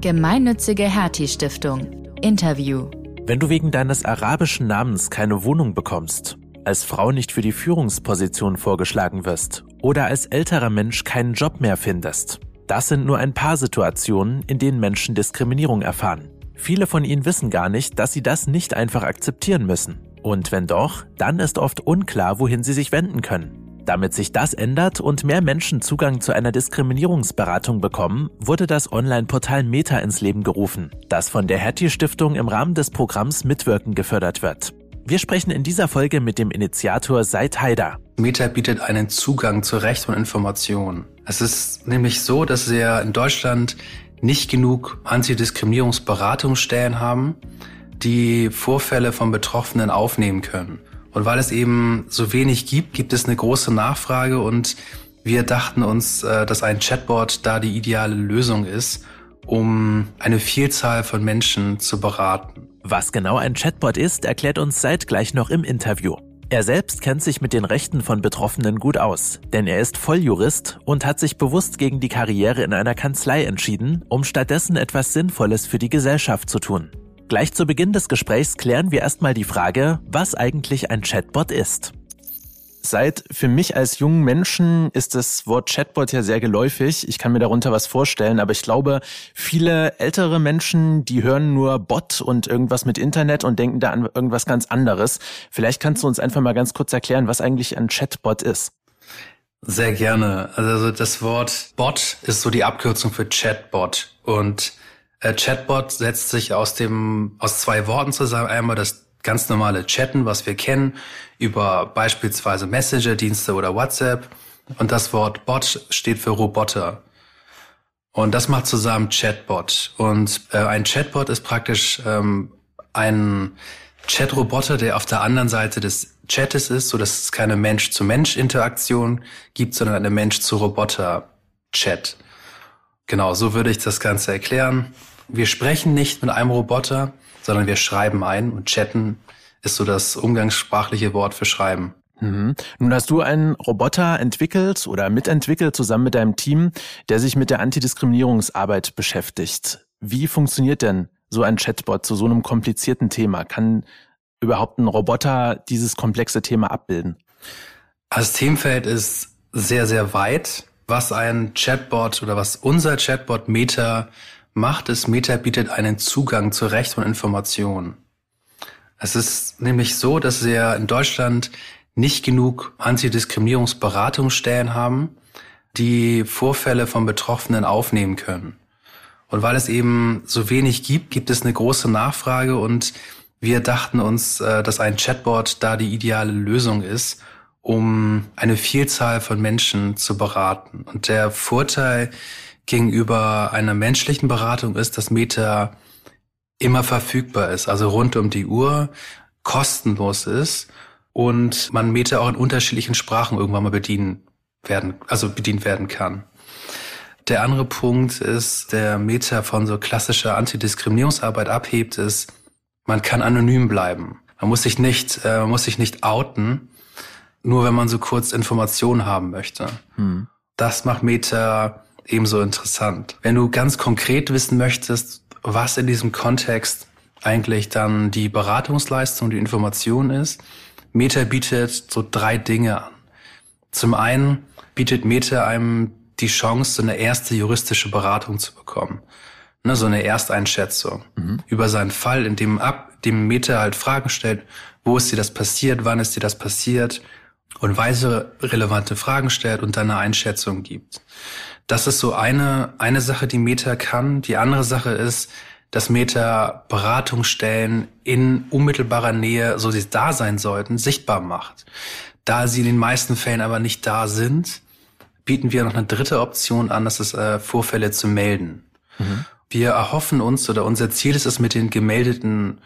Gemeinnützige Hertie Stiftung. Interview. Wenn du wegen deines arabischen Namens keine Wohnung bekommst, als Frau nicht für die Führungsposition vorgeschlagen wirst oder als älterer Mensch keinen Job mehr findest, das sind nur ein paar Situationen, in denen Menschen Diskriminierung erfahren. Viele von ihnen wissen gar nicht, dass sie das nicht einfach akzeptieren müssen. Und wenn doch, dann ist oft unklar, wohin sie sich wenden können. Damit sich das ändert und mehr Menschen Zugang zu einer Diskriminierungsberatung bekommen, wurde das Online-Portal Meta ins Leben gerufen, das von der Hattie Stiftung im Rahmen des Programms Mitwirken gefördert wird. Wir sprechen in dieser Folge mit dem Initiator Seid Haider. Meta bietet einen Zugang zu Recht und Information. Es ist nämlich so, dass wir in Deutschland nicht genug Antidiskriminierungsberatungsstellen haben, die Vorfälle von Betroffenen aufnehmen können. Und weil es eben so wenig gibt, gibt es eine große Nachfrage und wir dachten uns, äh, dass ein Chatbot da die ideale Lösung ist, um eine Vielzahl von Menschen zu beraten. Was genau ein Chatbot ist, erklärt uns Seid gleich noch im Interview. Er selbst kennt sich mit den Rechten von Betroffenen gut aus, denn er ist Volljurist und hat sich bewusst gegen die Karriere in einer Kanzlei entschieden, um stattdessen etwas Sinnvolles für die Gesellschaft zu tun. Gleich zu Beginn des Gesprächs klären wir erstmal die Frage, was eigentlich ein Chatbot ist. Seit für mich als jungen Menschen ist das Wort Chatbot ja sehr geläufig. Ich kann mir darunter was vorstellen, aber ich glaube, viele ältere Menschen, die hören nur Bot und irgendwas mit Internet und denken da an irgendwas ganz anderes. Vielleicht kannst du uns einfach mal ganz kurz erklären, was eigentlich ein Chatbot ist. Sehr gerne. Also das Wort Bot ist so die Abkürzung für Chatbot und äh, Chatbot setzt sich aus dem, aus zwei Worten zusammen. Einmal das ganz normale Chatten, was wir kennen, über beispielsweise Messenger-Dienste oder WhatsApp. Und das Wort Bot steht für Roboter. Und das macht zusammen Chatbot. Und äh, ein Chatbot ist praktisch ähm, ein Chatroboter, der auf der anderen Seite des Chattes ist, so dass es keine Mensch-zu-Mensch-Interaktion gibt, sondern eine Mensch-zu-Roboter-Chat. Genau, so würde ich das Ganze erklären. Wir sprechen nicht mit einem Roboter, sondern wir schreiben ein und chatten ist so das umgangssprachliche Wort für schreiben. Mhm. Nun hast du einen Roboter entwickelt oder mitentwickelt zusammen mit deinem Team, der sich mit der Antidiskriminierungsarbeit beschäftigt. Wie funktioniert denn so ein Chatbot zu so einem komplizierten Thema? Kann überhaupt ein Roboter dieses komplexe Thema abbilden? Das Themenfeld ist sehr, sehr weit. Was ein Chatbot oder was unser Chatbot Meta macht es, Meta bietet einen Zugang zu Recht und Information. Es ist nämlich so, dass wir in Deutschland nicht genug Antidiskriminierungsberatungsstellen haben, die Vorfälle von Betroffenen aufnehmen können. Und weil es eben so wenig gibt, gibt es eine große Nachfrage und wir dachten uns, äh, dass ein Chatbot da die ideale Lösung ist, um eine Vielzahl von Menschen zu beraten. Und der Vorteil gegenüber einer menschlichen Beratung ist, dass Meta immer verfügbar ist, also rund um die Uhr, kostenlos ist und man Meta auch in unterschiedlichen Sprachen irgendwann mal bedienen werden, also bedient werden kann. Der andere Punkt ist, der Meta von so klassischer Antidiskriminierungsarbeit abhebt, ist, man kann anonym bleiben. Man muss sich nicht, äh, man muss sich nicht outen, nur wenn man so kurz Informationen haben möchte. Hm. Das macht Meta ebenso interessant. Wenn du ganz konkret wissen möchtest, was in diesem Kontext eigentlich dann die Beratungsleistung, die Information ist, Meta bietet so drei Dinge an. Zum einen bietet Meta einem die Chance, so eine erste juristische Beratung zu bekommen. Ne, so eine Ersteinschätzung mhm. über seinen Fall, in dem ab, dem Meta halt Fragen stellt, wo ist dir das passiert, wann ist dir das passiert und weitere relevante Fragen stellt und dann eine Einschätzung gibt. Das ist so eine, eine Sache, die Meta kann. Die andere Sache ist, dass Meta Beratungsstellen in unmittelbarer Nähe, so sie da sein sollten, sichtbar macht. Da sie in den meisten Fällen aber nicht da sind, bieten wir noch eine dritte Option an, das ist äh, Vorfälle zu melden. Mhm. Wir erhoffen uns oder unser Ziel ist es, mit den gemeldeten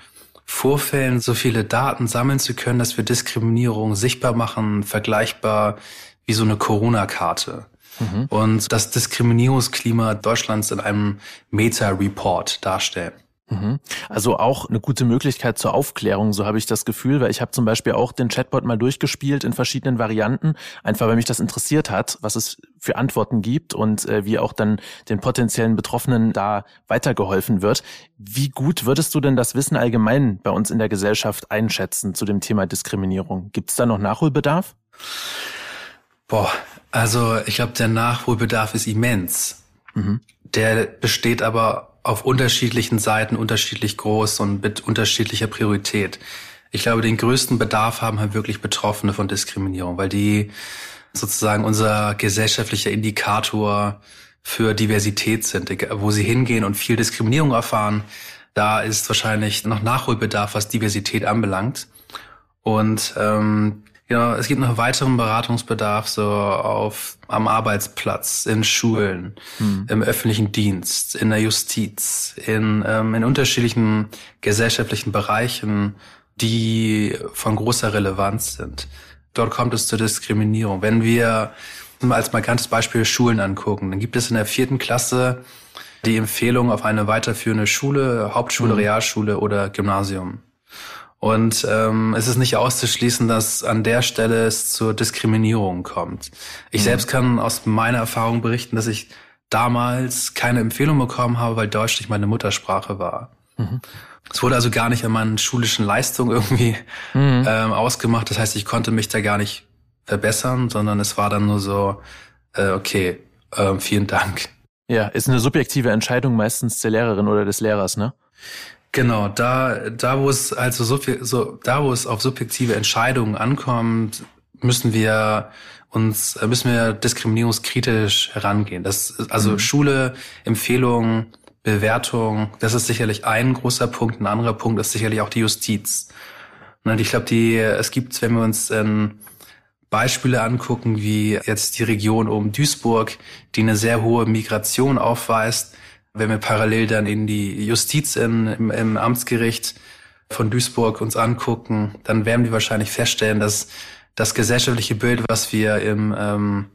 Vorfällen so viele Daten sammeln zu können, dass wir Diskriminierung sichtbar machen, vergleichbar wie so eine Corona-Karte mhm. und das Diskriminierungsklima Deutschlands in einem Meta-Report darstellen. Mhm. Also auch eine gute Möglichkeit zur Aufklärung, so habe ich das Gefühl, weil ich habe zum Beispiel auch den Chatbot mal durchgespielt in verschiedenen Varianten, einfach weil mich das interessiert hat, was es für Antworten gibt und äh, wie auch dann den potenziellen Betroffenen da weitergeholfen wird. Wie gut würdest du denn das Wissen allgemein bei uns in der Gesellschaft einschätzen zu dem Thema Diskriminierung? Gibt es da noch Nachholbedarf? Boah, also ich glaube, der Nachholbedarf ist immens. Mhm. Der besteht aber auf unterschiedlichen Seiten unterschiedlich groß und mit unterschiedlicher Priorität. Ich glaube, den größten Bedarf haben halt wirklich Betroffene von Diskriminierung, weil die sozusagen unser gesellschaftlicher Indikator für Diversität sind, wo sie hingehen und viel Diskriminierung erfahren. Da ist wahrscheinlich noch Nachholbedarf, was Diversität anbelangt. Und ähm, ja, es gibt noch weiteren Beratungsbedarf so auf am Arbeitsplatz, in Schulen, hm. im öffentlichen Dienst, in der Justiz, in, ähm, in unterschiedlichen gesellschaftlichen Bereichen, die von großer Relevanz sind. Dort kommt es zur Diskriminierung. Wenn wir als markantes Beispiel Schulen angucken, dann gibt es in der vierten Klasse die Empfehlung auf eine weiterführende Schule, Hauptschule, hm. Realschule oder Gymnasium. Und ähm, es ist nicht auszuschließen, dass an der Stelle es zur Diskriminierung kommt. Ich mhm. selbst kann aus meiner Erfahrung berichten, dass ich damals keine Empfehlung bekommen habe, weil Deutsch nicht meine Muttersprache war. Mhm. Es wurde also gar nicht an meinen schulischen Leistungen irgendwie mhm. ähm, ausgemacht. Das heißt, ich konnte mich da gar nicht verbessern, sondern es war dann nur so, äh, okay, äh, vielen Dank. Ja, ist eine subjektive Entscheidung meistens der Lehrerin oder des Lehrers, ne? Genau, da, da wo es also so viel, so, da wo es auf subjektive Entscheidungen ankommt, müssen wir uns, äh, müssen wir diskriminierungskritisch herangehen. Das, also mhm. Schule, Empfehlungen, Bewertung, das ist sicherlich ein großer Punkt. Ein anderer Punkt ist sicherlich auch die Justiz. Und ich glaube, die, es gibt, wenn wir uns ähm, Beispiele angucken, wie jetzt die Region um Duisburg, die eine sehr hohe Migration aufweist, wenn wir parallel dann in die Justiz in, im, im Amtsgericht von Duisburg uns angucken, dann werden wir wahrscheinlich feststellen, dass das gesellschaftliche Bild, was wir im ähm,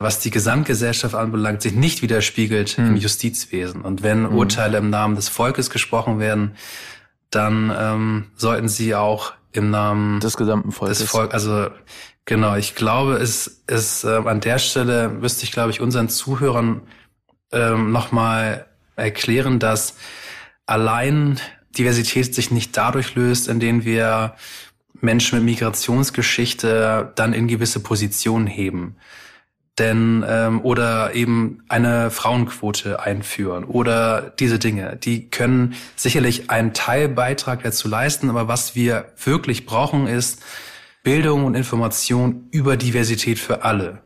was die Gesamtgesellschaft anbelangt, sich nicht widerspiegelt hm. im Justizwesen. Und wenn hm. Urteile im Namen des Volkes gesprochen werden, dann ähm, sollten sie auch im Namen des gesamten Volkes. Des Volk, also genau, ich glaube, es ist äh, an der Stelle müsste ich, glaube ich, unseren Zuhörern ähm, nochmal erklären, dass allein Diversität sich nicht dadurch löst, indem wir Menschen mit Migrationsgeschichte dann in gewisse Positionen heben. Denn ähm, oder eben eine Frauenquote einführen oder diese Dinge, die können sicherlich einen Teilbeitrag dazu leisten, aber was wir wirklich brauchen ist Bildung und Information über Diversität für alle.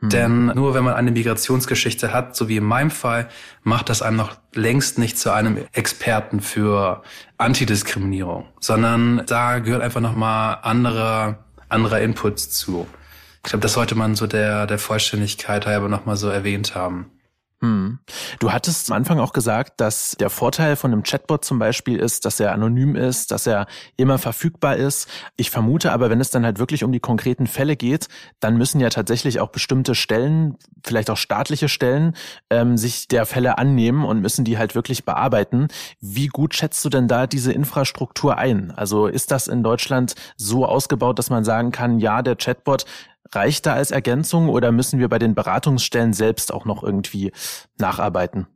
Mhm. Denn nur wenn man eine Migrationsgeschichte hat, so wie in meinem Fall, macht das einem noch längst nicht zu einem Experten für Antidiskriminierung, sondern da gehört einfach nochmal anderer, anderer Inputs zu. Ich glaube, das sollte man so der, der Vollständigkeit halber nochmal so erwähnt haben. Hm. Du hattest am Anfang auch gesagt, dass der Vorteil von einem Chatbot zum Beispiel ist, dass er anonym ist, dass er immer verfügbar ist. Ich vermute aber, wenn es dann halt wirklich um die konkreten Fälle geht, dann müssen ja tatsächlich auch bestimmte Stellen, vielleicht auch staatliche Stellen, ähm, sich der Fälle annehmen und müssen die halt wirklich bearbeiten. Wie gut schätzt du denn da diese Infrastruktur ein? Also ist das in Deutschland so ausgebaut, dass man sagen kann, ja, der Chatbot reicht da als Ergänzung oder müssen wir bei den Beratungsstellen selbst auch noch irgendwie nacharbeiten?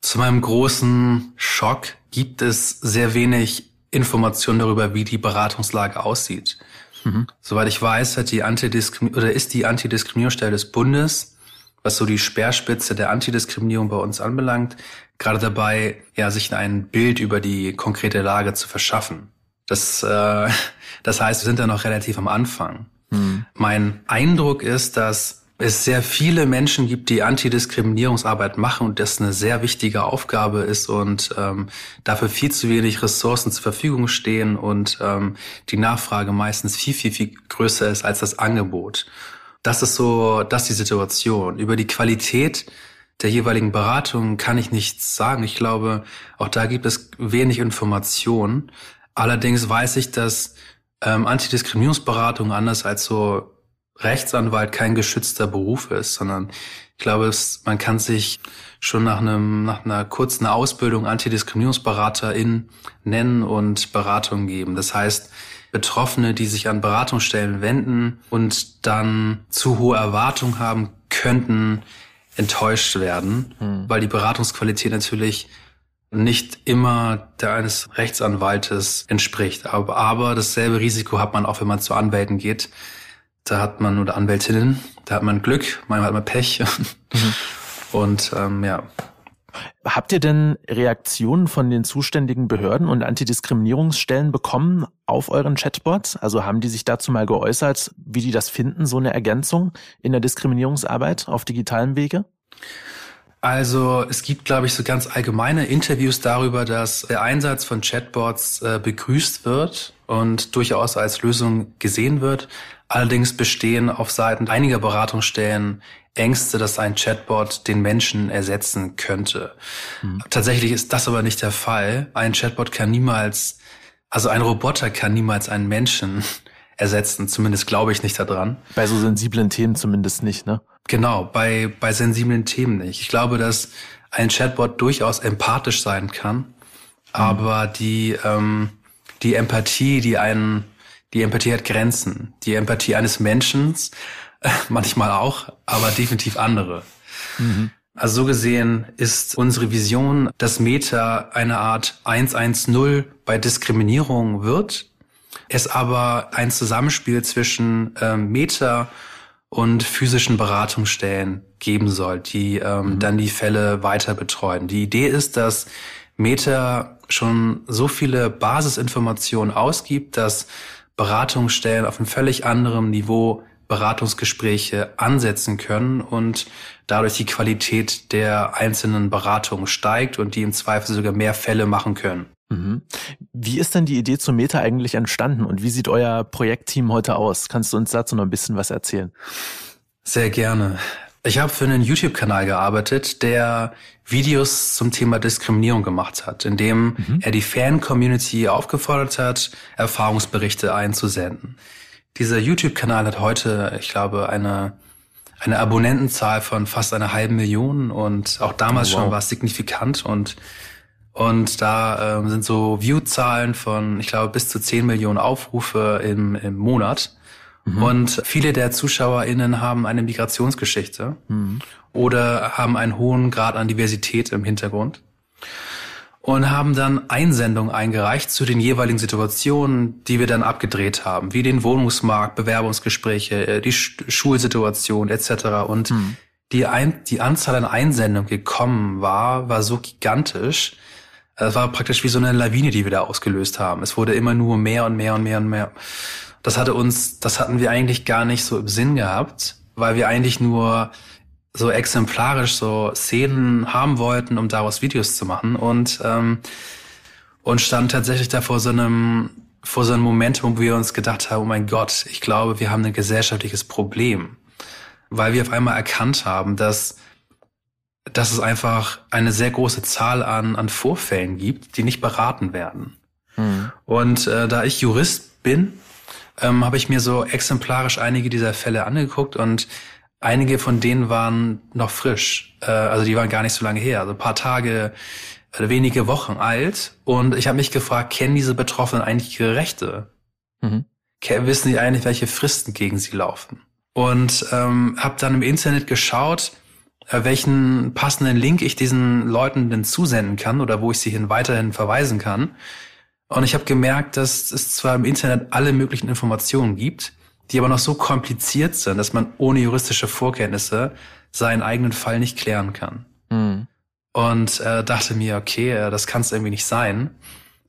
Zu meinem großen Schock gibt es sehr wenig Informationen darüber, wie die Beratungslage aussieht. Mhm. Soweit ich weiß, hat die Antidiskrim oder ist die Antidiskriminierungsstelle des Bundes, was so die Speerspitze der Antidiskriminierung bei uns anbelangt, gerade dabei, ja, sich ein Bild über die konkrete Lage zu verschaffen. Das, äh, das heißt, wir sind da noch relativ am Anfang. Mhm. Mein Eindruck ist, dass es sehr viele Menschen gibt, die Antidiskriminierungsarbeit machen und das eine sehr wichtige Aufgabe ist und ähm, dafür viel zu wenig Ressourcen zur Verfügung stehen und ähm, die Nachfrage meistens viel, viel, viel größer ist als das Angebot. Das ist so, das ist die Situation. Über die Qualität der jeweiligen Beratungen kann ich nichts sagen. Ich glaube, auch da gibt es wenig Information. Allerdings weiß ich, dass ähm, Antidiskriminierungsberatung anders als so Rechtsanwalt kein geschützter Beruf ist, sondern ich glaube, es, man kann sich schon nach einem nach einer kurzen Ausbildung Antidiskriminierungsberaterin nennen und Beratung geben. Das heißt, Betroffene, die sich an Beratungsstellen wenden und dann zu hohe Erwartungen haben, könnten enttäuscht werden, hm. weil die Beratungsqualität natürlich nicht immer der eines Rechtsanwaltes entspricht. Aber, aber dasselbe Risiko hat man auch, wenn man zu Anwälten geht. Da hat man oder Anwältinnen, da hat man Glück, manchmal hat man Pech. Mhm. Und ähm, ja. Habt ihr denn Reaktionen von den zuständigen Behörden und Antidiskriminierungsstellen bekommen auf euren Chatbots? Also haben die sich dazu mal geäußert, wie die das finden, so eine Ergänzung in der Diskriminierungsarbeit auf digitalem Wege? Also es gibt, glaube ich, so ganz allgemeine Interviews darüber, dass der Einsatz von Chatbots äh, begrüßt wird und durchaus als Lösung gesehen wird. Allerdings bestehen auf Seiten einiger Beratungsstellen Ängste, dass ein Chatbot den Menschen ersetzen könnte. Mhm. Tatsächlich ist das aber nicht der Fall. Ein Chatbot kann niemals, also ein Roboter kann niemals einen Menschen ersetzen. Zumindest glaube ich nicht daran. Bei so sensiblen Themen zumindest nicht, ne? Genau, bei, bei sensiblen Themen nicht. Ich glaube, dass ein Chatbot durchaus empathisch sein kann, mhm. aber die, ähm, die Empathie, die einen, die Empathie hat Grenzen. Die Empathie eines Menschen, manchmal auch, aber definitiv andere. Mhm. Also so gesehen ist unsere Vision, dass Meta eine Art 110 bei Diskriminierung wird, es aber ein Zusammenspiel zwischen ähm, Meta und physischen Beratungsstellen geben soll, die ähm, mhm. dann die Fälle weiter betreuen. Die Idee ist, dass Meta schon so viele Basisinformationen ausgibt, dass Beratungsstellen auf einem völlig anderen Niveau Beratungsgespräche ansetzen können und dadurch die Qualität der einzelnen Beratungen steigt und die im Zweifel sogar mehr Fälle machen können. Mhm. Wie ist denn die Idee zu Meta eigentlich entstanden und wie sieht euer Projektteam heute aus? Kannst du uns dazu noch ein bisschen was erzählen? Sehr gerne. Ich habe für einen YouTube-Kanal gearbeitet, der Videos zum Thema Diskriminierung gemacht hat, indem mhm. er die Fan-Community aufgefordert hat, Erfahrungsberichte einzusenden. Dieser YouTube-Kanal hat heute, ich glaube, eine eine Abonnentenzahl von fast einer halben Million und auch damals oh, wow. schon war es signifikant und und da ähm, sind so View-Zahlen von, ich glaube, bis zu 10 Millionen Aufrufe im, im Monat. Mhm. Und viele der ZuschauerInnen haben eine Migrationsgeschichte mhm. oder haben einen hohen Grad an Diversität im Hintergrund und haben dann Einsendungen eingereicht zu den jeweiligen Situationen, die wir dann abgedreht haben, wie den Wohnungsmarkt, Bewerbungsgespräche, äh, die Schulsituation etc. Und mhm. die, Ein die Anzahl an Einsendungen gekommen war, war so gigantisch, es war praktisch wie so eine Lawine, die wir da ausgelöst haben. Es wurde immer nur mehr und mehr und mehr und mehr. Das hatte uns, das hatten wir eigentlich gar nicht so im Sinn gehabt, weil wir eigentlich nur so exemplarisch so Szenen haben wollten, um daraus Videos zu machen und ähm, und stand tatsächlich da vor so einem vor so einem Moment, wo wir uns gedacht haben, oh mein Gott, ich glaube, wir haben ein gesellschaftliches Problem, weil wir auf einmal erkannt haben, dass dass es einfach eine sehr große Zahl an, an Vorfällen gibt, die nicht beraten werden. Mhm. Und äh, da ich Jurist bin, ähm, habe ich mir so exemplarisch einige dieser Fälle angeguckt und einige von denen waren noch frisch. Äh, also die waren gar nicht so lange her, also ein paar Tage, äh, wenige Wochen alt. Und ich habe mich gefragt, kennen diese Betroffenen eigentlich ihre Rechte? Mhm. Wissen die eigentlich, welche Fristen gegen sie laufen? Und ähm, habe dann im Internet geschaut, welchen passenden Link ich diesen Leuten denn zusenden kann oder wo ich sie hin weiterhin verweisen kann. Und ich habe gemerkt, dass es zwar im Internet alle möglichen Informationen gibt, die aber noch so kompliziert sind, dass man ohne juristische Vorkenntnisse seinen eigenen Fall nicht klären kann. Mhm. Und äh, dachte mir, okay, äh, das kann es irgendwie nicht sein.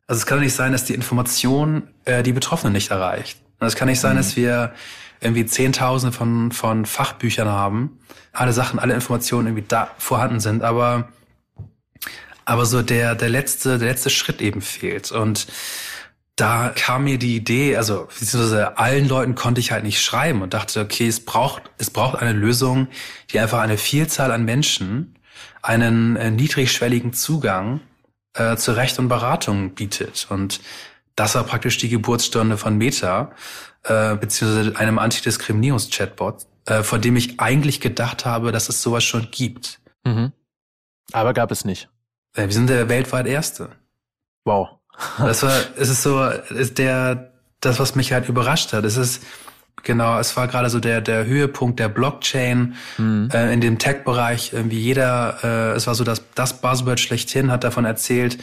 Also es kann nicht sein, dass die Information äh, die Betroffenen nicht erreicht. Und es kann nicht sein, mhm. dass wir irgendwie Zehntausende von, von Fachbüchern haben, alle Sachen, alle Informationen irgendwie da vorhanden sind, aber, aber so der, der letzte, der letzte Schritt eben fehlt. Und da kam mir die Idee, also beziehungsweise allen Leuten konnte ich halt nicht schreiben und dachte, okay, es braucht, es braucht eine Lösung, die einfach eine Vielzahl an Menschen einen äh, niedrigschwelligen Zugang äh, zu Recht und Beratung bietet. Und das war praktisch die Geburtsstunde von Meta, äh, beziehungsweise einem Antidiskriminierungs-Chatbot, äh, von dem ich eigentlich gedacht habe, dass es sowas schon gibt. Mhm. Aber gab es nicht. Ja, wir sind der weltweit Erste. Wow. das war, es ist so, ist der, das, was mich halt überrascht hat. Es ist, genau, es war gerade so der, der Höhepunkt der Blockchain mhm. äh, in dem Tech-Bereich. Irgendwie jeder, äh, es war so das, das Buzzword schlechthin, hat davon erzählt,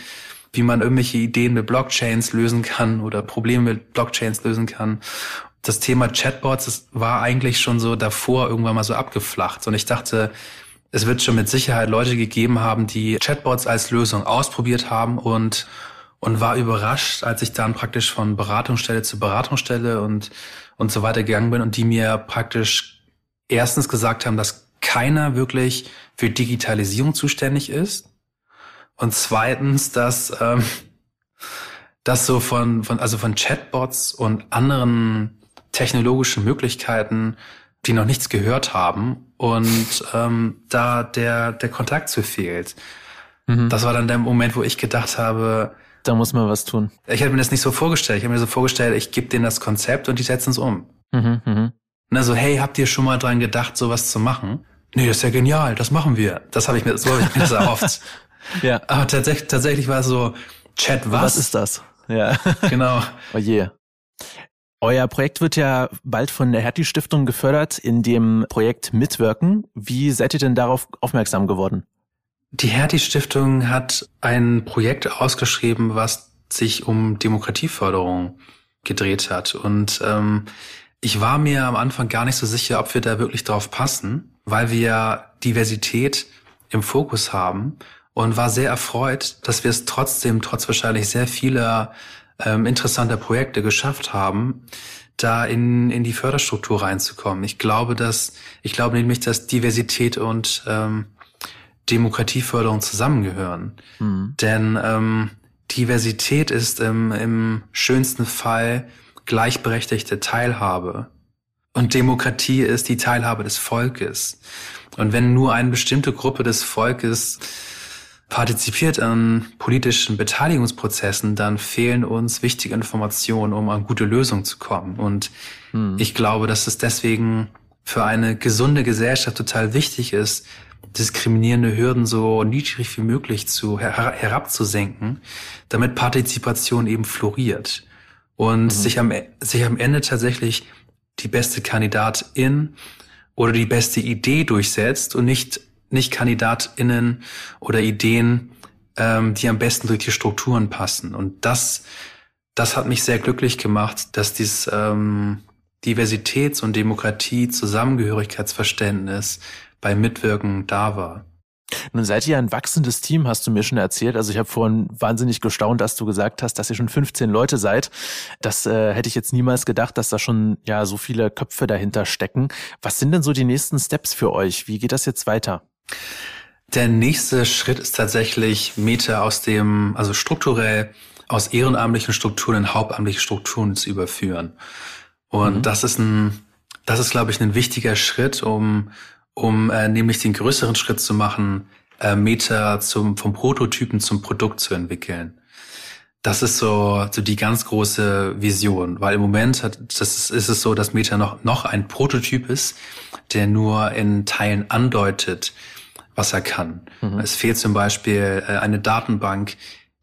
wie man irgendwelche Ideen mit Blockchains lösen kann oder Probleme mit Blockchains lösen kann. Das Thema Chatbots das war eigentlich schon so davor irgendwann mal so abgeflacht. Und ich dachte, es wird schon mit Sicherheit Leute gegeben haben, die Chatbots als Lösung ausprobiert haben und und war überrascht, als ich dann praktisch von Beratungsstelle zu Beratungsstelle und und so weiter gegangen bin und die mir praktisch erstens gesagt haben, dass keiner wirklich für Digitalisierung zuständig ist und zweitens, dass ähm, dass so von von also von Chatbots und anderen technologischen Möglichkeiten, die noch nichts gehört haben und ähm, da der, der Kontakt zu fehlt. Mhm. Das war dann der Moment, wo ich gedacht habe, da muss man was tun. Ich hätte mir das nicht so vorgestellt. Ich habe mir so vorgestellt, ich gebe denen das Konzept und die setzen es um. Mhm, mh. Na so, hey, habt ihr schon mal dran gedacht, sowas zu machen? Nee, das ist ja genial, das machen wir. Das habe ich mir, so habe ich mir das erhofft. ja. Aber tatsächlich, tatsächlich war es so, Chat was? Was ist das? Ja. Genau. oh je. Euer Projekt wird ja bald von der Hertie Stiftung gefördert, in dem Projekt Mitwirken. Wie seid ihr denn darauf aufmerksam geworden? Die Hertie Stiftung hat ein Projekt ausgeschrieben, was sich um Demokratieförderung gedreht hat. Und ähm, ich war mir am Anfang gar nicht so sicher, ob wir da wirklich drauf passen, weil wir Diversität im Fokus haben und war sehr erfreut, dass wir es trotzdem, trotz wahrscheinlich sehr vieler ähm, interessanter Projekte geschafft haben, da in, in die Förderstruktur reinzukommen. Ich glaube, dass, ich glaube nämlich, dass Diversität und ähm, Demokratieförderung zusammengehören. Mhm. Denn ähm, Diversität ist im, im schönsten Fall gleichberechtigte Teilhabe. Und Demokratie ist die Teilhabe des Volkes. Und wenn nur eine bestimmte Gruppe des Volkes partizipiert an politischen Beteiligungsprozessen, dann fehlen uns wichtige Informationen, um an gute Lösungen zu kommen. Und hm. ich glaube, dass es deswegen für eine gesunde Gesellschaft total wichtig ist, diskriminierende Hürden so niedrig wie möglich zu her herabzusenken, damit Partizipation eben floriert und mhm. sich am sich am Ende tatsächlich die beste Kandidatin oder die beste Idee durchsetzt und nicht nicht KandidatInnen oder Ideen, ähm, die am besten durch die Strukturen passen. Und das, das hat mich sehr glücklich gemacht, dass dieses ähm, Diversitäts- und Demokratie-Zusammengehörigkeitsverständnis bei Mitwirken da war. Nun seid ihr ein wachsendes Team, hast du mir schon erzählt. Also ich habe vorhin wahnsinnig gestaunt, dass du gesagt hast, dass ihr schon 15 Leute seid. Das äh, hätte ich jetzt niemals gedacht, dass da schon ja so viele Köpfe dahinter stecken. Was sind denn so die nächsten Steps für euch? Wie geht das jetzt weiter? Der nächste Schritt ist tatsächlich Meta aus dem, also strukturell aus ehrenamtlichen Strukturen in hauptamtliche Strukturen zu überführen. Und mhm. das ist ein, das ist, glaube ich, ein wichtiger Schritt, um, um äh, nämlich den größeren Schritt zu machen, äh, Meta zum, vom Prototypen zum Produkt zu entwickeln. Das ist so, so die ganz große Vision, weil im Moment hat, das ist, ist es so, dass Meta noch, noch ein Prototyp ist, der nur in Teilen andeutet, was er kann. Mhm. Es fehlt zum Beispiel äh, eine Datenbank,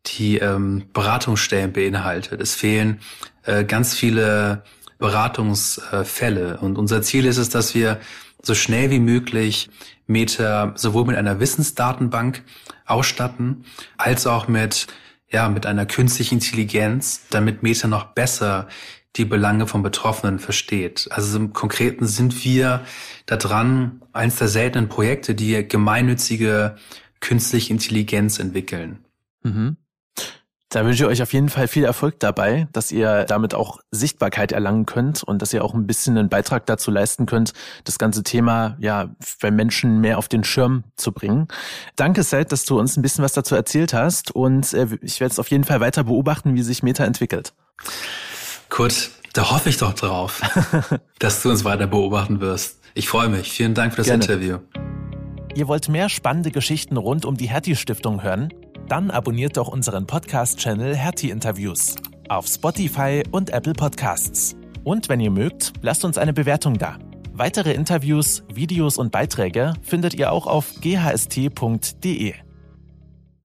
die ähm, Beratungsstellen beinhaltet. Es fehlen äh, ganz viele Beratungsfälle. Und unser Ziel ist es, dass wir so schnell wie möglich Meta sowohl mit einer Wissensdatenbank ausstatten, als auch mit, ja, mit einer künstlichen Intelligenz, damit Meta noch besser die Belange von Betroffenen versteht. Also im Konkreten sind wir da dran, eins der seltenen Projekte, die gemeinnützige künstliche Intelligenz entwickeln. Mhm. Da wünsche ich euch auf jeden Fall viel Erfolg dabei, dass ihr damit auch Sichtbarkeit erlangen könnt und dass ihr auch ein bisschen einen Beitrag dazu leisten könnt, das ganze Thema ja bei Menschen mehr auf den Schirm zu bringen. Danke, Seth, dass du uns ein bisschen was dazu erzählt hast und äh, ich werde es auf jeden Fall weiter beobachten, wie sich Meta entwickelt. Kurt, da hoffe ich doch drauf, dass du uns weiter beobachten wirst. Ich freue mich. Vielen Dank für das Gerne. Interview. Ihr wollt mehr spannende Geschichten rund um die Hertie Stiftung hören? Dann abonniert doch unseren Podcast-Channel Hertie Interviews auf Spotify und Apple Podcasts. Und wenn ihr mögt, lasst uns eine Bewertung da. Weitere Interviews, Videos und Beiträge findet ihr auch auf ghst.de.